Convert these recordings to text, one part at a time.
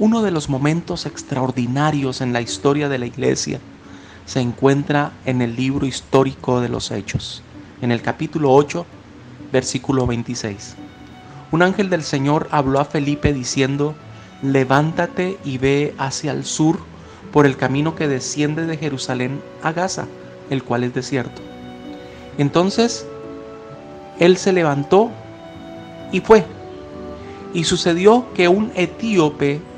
Uno de los momentos extraordinarios en la historia de la iglesia se encuentra en el libro histórico de los Hechos, en el capítulo 8, versículo 26. Un ángel del Señor habló a Felipe diciendo, levántate y ve hacia el sur por el camino que desciende de Jerusalén a Gaza, el cual es desierto. Entonces él se levantó y fue. Y sucedió que un etíope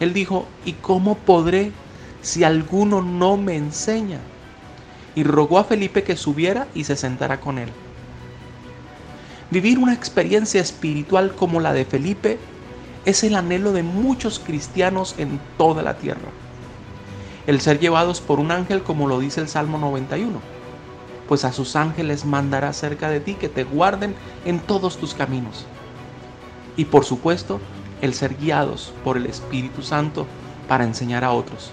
Él dijo, ¿y cómo podré si alguno no me enseña? Y rogó a Felipe que subiera y se sentara con él. Vivir una experiencia espiritual como la de Felipe es el anhelo de muchos cristianos en toda la tierra. El ser llevados por un ángel como lo dice el Salmo 91. Pues a sus ángeles mandará cerca de ti que te guarden en todos tus caminos. Y por supuesto, el ser guiados por el Espíritu Santo para enseñar a otros.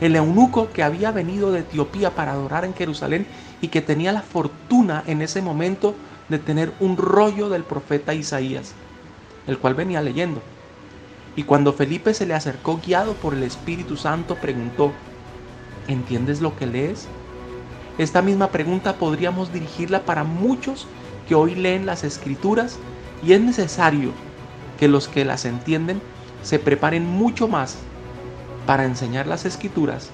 El eunuco que había venido de Etiopía para adorar en Jerusalén y que tenía la fortuna en ese momento de tener un rollo del profeta Isaías, el cual venía leyendo. Y cuando Felipe se le acercó guiado por el Espíritu Santo, preguntó, ¿entiendes lo que lees? Esta misma pregunta podríamos dirigirla para muchos que hoy leen las escrituras y es necesario que los que las entienden se preparen mucho más para enseñar las escrituras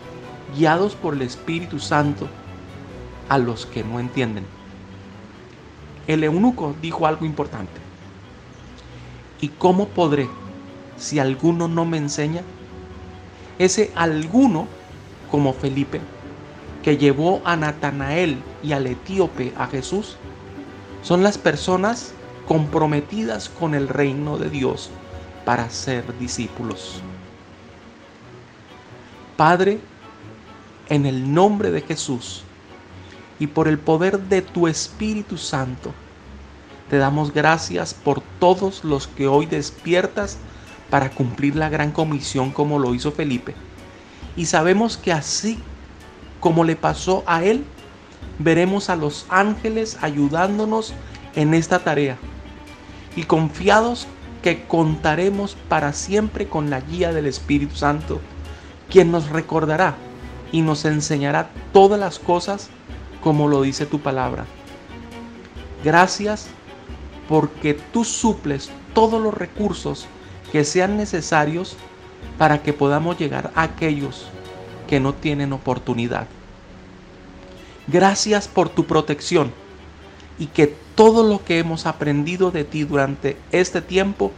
guiados por el Espíritu Santo a los que no entienden. El eunuco dijo algo importante. ¿Y cómo podré si alguno no me enseña? Ese alguno, como Felipe, que llevó a Natanael y al etíope a Jesús, son las personas comprometidas con el reino de Dios para ser discípulos. Padre, en el nombre de Jesús y por el poder de tu Espíritu Santo, te damos gracias por todos los que hoy despiertas para cumplir la gran comisión como lo hizo Felipe. Y sabemos que así como le pasó a él, veremos a los ángeles ayudándonos en esta tarea y confiados que contaremos para siempre con la guía del Espíritu Santo, quien nos recordará y nos enseñará todas las cosas como lo dice tu palabra. Gracias porque tú suples todos los recursos que sean necesarios para que podamos llegar a aquellos que no tienen oportunidad. Gracias por tu protección y que todo lo que hemos aprendido de ti durante este tiempo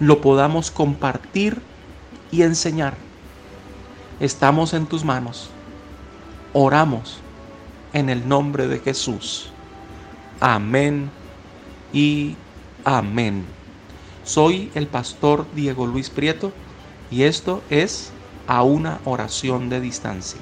lo podamos compartir y enseñar. Estamos en tus manos. Oramos en el nombre de Jesús. Amén y amén. Soy el pastor Diego Luis Prieto y esto es a una oración de distancia.